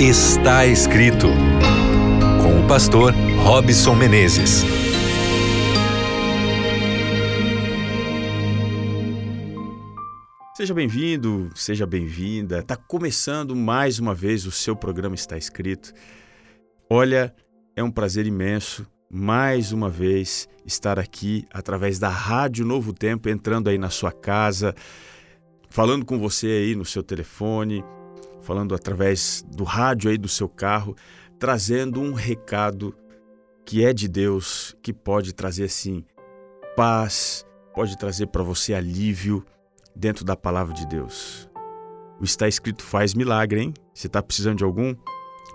Está escrito com o pastor Robson Menezes. Seja bem-vindo, seja bem-vinda. Está começando mais uma vez o seu programa Está Escrito. Olha, é um prazer imenso mais uma vez estar aqui através da Rádio Novo Tempo, entrando aí na sua casa, falando com você aí no seu telefone, falando através do rádio aí do seu carro, trazendo um recado que é de Deus, que pode trazer assim paz, pode trazer para você alívio dentro da palavra de Deus. O está escrito faz milagre, hein? Você está precisando de algum?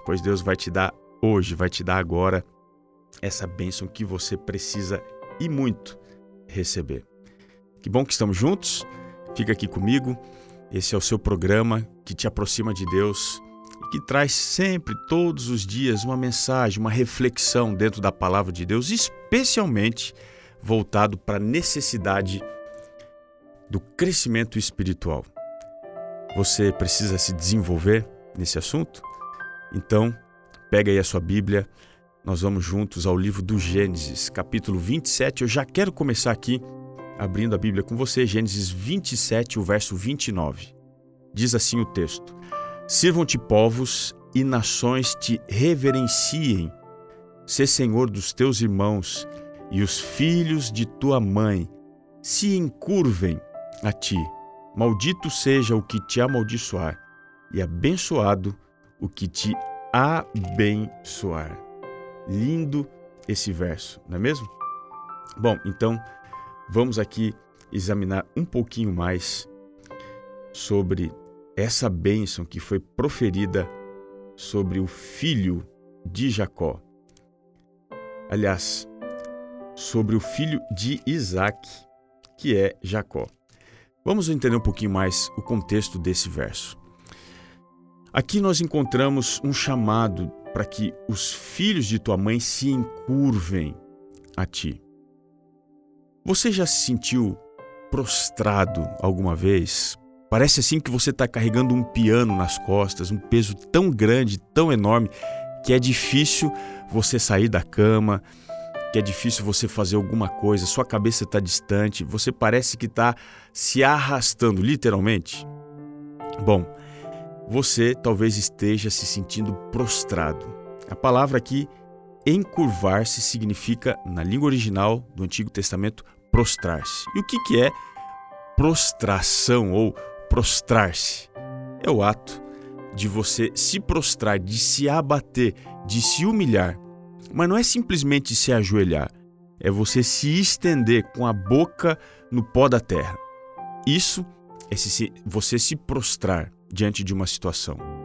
Pois Deus vai te dar hoje, vai te dar agora essa bênção que você precisa e muito receber. Que bom que estamos juntos. Fica aqui comigo. Esse é o seu programa que te aproxima de Deus e que traz sempre, todos os dias, uma mensagem, uma reflexão dentro da palavra de Deus, especialmente voltado para a necessidade do crescimento espiritual. Você precisa se desenvolver nesse assunto? Então, pega aí a sua Bíblia nós vamos juntos ao livro do Gênesis, capítulo 27. Eu já quero começar aqui abrindo a Bíblia com você, Gênesis 27, o verso 29. Diz assim o texto: Sirvam-te povos e nações te reverenciem. Sê senhor dos teus irmãos e os filhos de tua mãe se encurvem a ti. Maldito seja o que te amaldiçoar, e abençoado o que te abençoar. Lindo esse verso, não é mesmo? Bom, então vamos aqui examinar um pouquinho mais sobre essa bênção que foi proferida sobre o filho de Jacó. Aliás, sobre o filho de Isaac, que é Jacó. Vamos entender um pouquinho mais o contexto desse verso. Aqui nós encontramos um chamado para que os filhos de tua mãe se encurvem a ti. Você já se sentiu prostrado alguma vez? Parece assim que você está carregando um piano nas costas, um peso tão grande, tão enorme, que é difícil você sair da cama, que é difícil você fazer alguma coisa, sua cabeça está distante, você parece que está se arrastando, literalmente. Bom, você talvez esteja se sentindo prostrado. A palavra aqui, encurvar-se, significa, na língua original do Antigo Testamento, prostrar-se. E o que, que é prostração ou prostrar-se? É o ato de você se prostrar, de se abater, de se humilhar. Mas não é simplesmente se ajoelhar, é você se estender com a boca no pó da terra. Isso é você se prostrar diante de uma situação.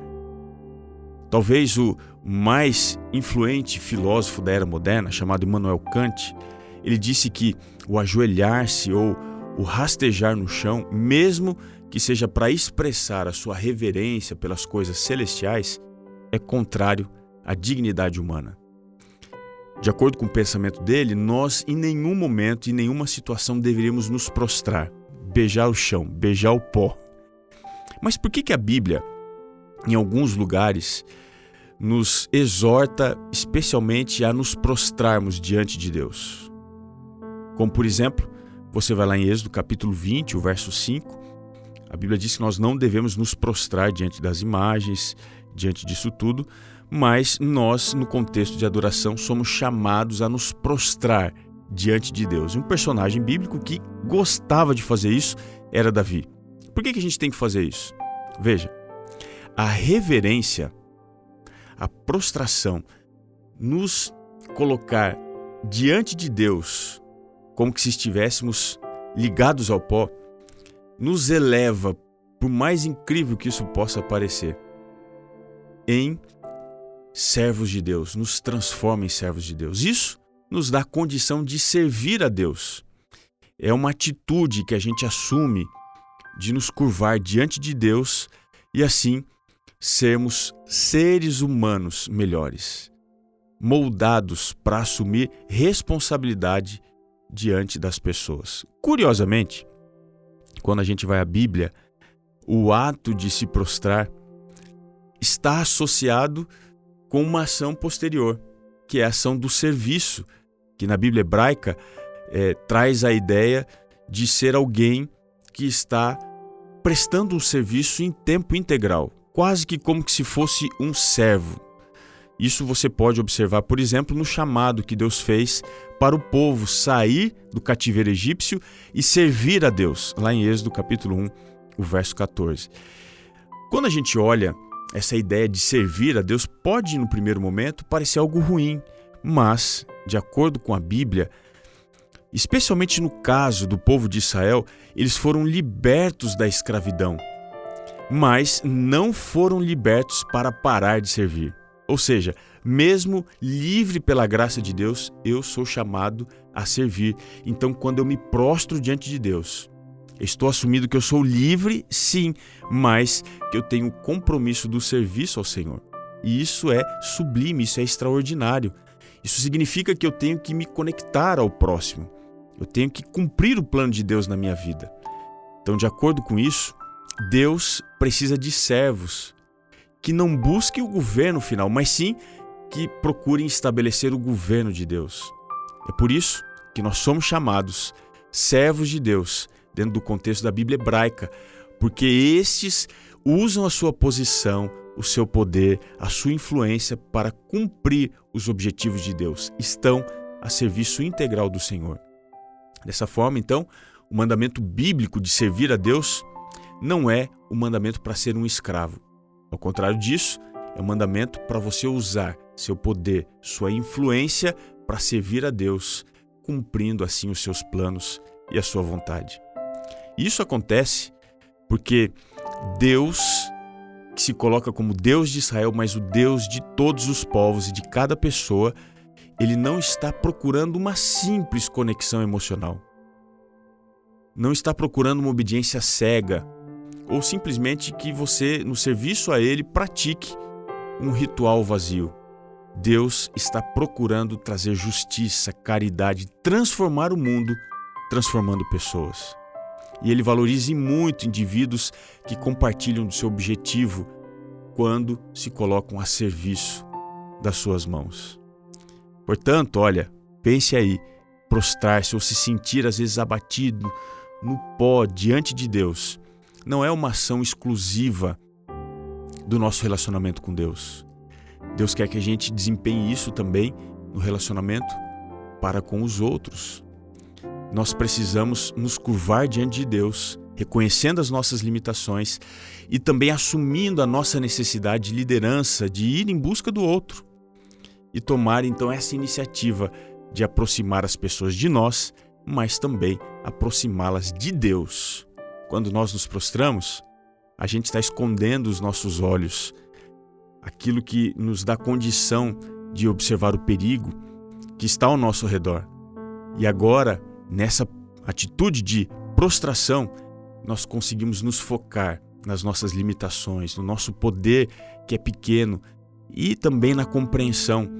Talvez o mais influente filósofo da era moderna, chamado Immanuel Kant, ele disse que o ajoelhar-se ou o rastejar no chão, mesmo que seja para expressar a sua reverência pelas coisas celestiais, é contrário à dignidade humana. De acordo com o pensamento dele, nós em nenhum momento, em nenhuma situação deveríamos nos prostrar, beijar o chão, beijar o pó. Mas por que, que a Bíblia, em alguns lugares, nos exorta especialmente a nos prostrarmos diante de Deus? Como, por exemplo, você vai lá em Êxodo capítulo 20, o verso 5, a Bíblia diz que nós não devemos nos prostrar diante das imagens, diante disso tudo, mas nós, no contexto de adoração, somos chamados a nos prostrar diante de Deus. Um personagem bíblico que gostava de fazer isso era Davi. Por que, que a gente tem que fazer isso? Veja, a reverência, a prostração, nos colocar diante de Deus, como que se estivéssemos ligados ao pó, nos eleva, por mais incrível que isso possa parecer, em servos de Deus, nos transforma em servos de Deus. Isso nos dá condição de servir a Deus. É uma atitude que a gente assume de nos curvar diante de Deus e assim sermos seres humanos melhores, moldados para assumir responsabilidade diante das pessoas. Curiosamente, quando a gente vai à Bíblia, o ato de se prostrar está associado com uma ação posterior, que é a ação do serviço, que na Bíblia hebraica é, traz a ideia de ser alguém que está prestando um serviço em tempo integral, quase que como se fosse um servo. Isso você pode observar, por exemplo, no chamado que Deus fez para o povo sair do cativeiro egípcio e servir a Deus, lá em Êxodo capítulo 1, o verso 14. Quando a gente olha essa ideia de servir a Deus, pode no primeiro momento parecer algo ruim, mas, de acordo com a Bíblia, especialmente no caso do povo de Israel, eles foram libertos da escravidão, mas não foram libertos para parar de servir. Ou seja, mesmo livre pela graça de Deus, eu sou chamado a servir. Então, quando eu me prostro diante de Deus, estou assumindo que eu sou livre, sim, mas que eu tenho compromisso do serviço ao Senhor. E isso é sublime, isso é extraordinário. Isso significa que eu tenho que me conectar ao próximo. Eu tenho que cumprir o plano de Deus na minha vida. Então, de acordo com isso, Deus precisa de servos que não busquem o governo final, mas sim que procurem estabelecer o governo de Deus. É por isso que nós somos chamados servos de Deus, dentro do contexto da Bíblia hebraica, porque estes usam a sua posição, o seu poder, a sua influência para cumprir os objetivos de Deus, estão a serviço integral do Senhor. Dessa forma, então, o mandamento bíblico de servir a Deus não é o mandamento para ser um escravo. Ao contrário disso, é um mandamento para você usar seu poder, sua influência para servir a Deus, cumprindo assim os seus planos e a sua vontade. Isso acontece porque Deus, que se coloca como Deus de Israel, mas o Deus de todos os povos e de cada pessoa, ele não está procurando uma simples conexão emocional. Não está procurando uma obediência cega ou simplesmente que você, no serviço a ele, pratique um ritual vazio. Deus está procurando trazer justiça, caridade, transformar o mundo, transformando pessoas. E ele valoriza muito indivíduos que compartilham do seu objetivo quando se colocam a serviço das suas mãos. Portanto, olha, pense aí, prostrar-se ou se sentir às vezes abatido no pó diante de Deus, não é uma ação exclusiva do nosso relacionamento com Deus. Deus quer que a gente desempenhe isso também no relacionamento para com os outros. Nós precisamos nos curvar diante de Deus, reconhecendo as nossas limitações e também assumindo a nossa necessidade de liderança, de ir em busca do outro e tomar então essa iniciativa de aproximar as pessoas de nós, mas também aproximá-las de Deus. Quando nós nos prostramos, a gente está escondendo os nossos olhos, aquilo que nos dá condição de observar o perigo que está ao nosso redor. E agora, nessa atitude de prostração, nós conseguimos nos focar nas nossas limitações, no nosso poder que é pequeno e também na compreensão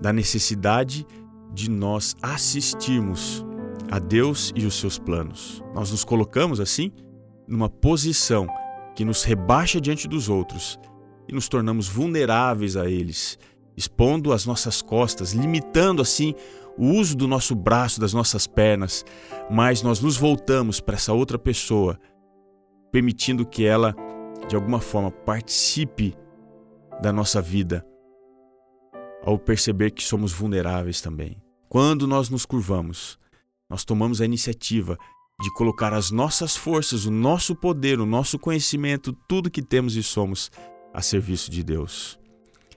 da necessidade de nós assistirmos a Deus e os seus planos. Nós nos colocamos assim numa posição que nos rebaixa diante dos outros e nos tornamos vulneráveis a eles, expondo as nossas costas, limitando assim o uso do nosso braço, das nossas pernas, mas nós nos voltamos para essa outra pessoa, permitindo que ela, de alguma forma, participe da nossa vida, ao perceber que somos vulneráveis também. Quando nós nos curvamos, nós tomamos a iniciativa de colocar as nossas forças, o nosso poder, o nosso conhecimento, tudo que temos e somos a serviço de Deus.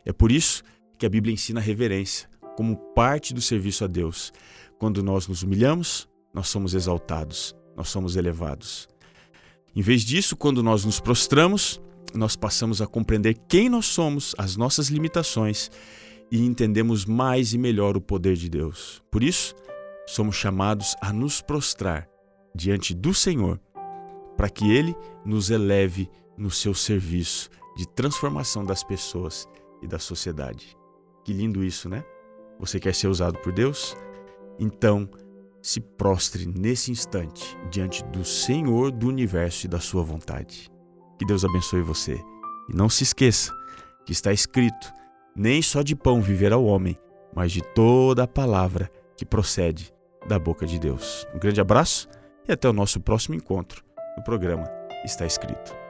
É por isso que a Bíblia ensina a reverência como parte do serviço a Deus. Quando nós nos humilhamos, nós somos exaltados, nós somos elevados. Em vez disso, quando nós nos prostramos, nós passamos a compreender quem nós somos, as nossas limitações e entendemos mais e melhor o poder de Deus. Por isso, somos chamados a nos prostrar diante do Senhor, para que Ele nos eleve no seu serviço de transformação das pessoas e da sociedade. Que lindo isso, né? Você quer ser usado por Deus? Então, se prostre nesse instante diante do Senhor do universo e da sua vontade. Que Deus abençoe você. E não se esqueça que está escrito: nem só de pão viverá o homem, mas de toda a palavra que procede da boca de Deus. Um grande abraço e até o nosso próximo encontro no programa Está Escrito.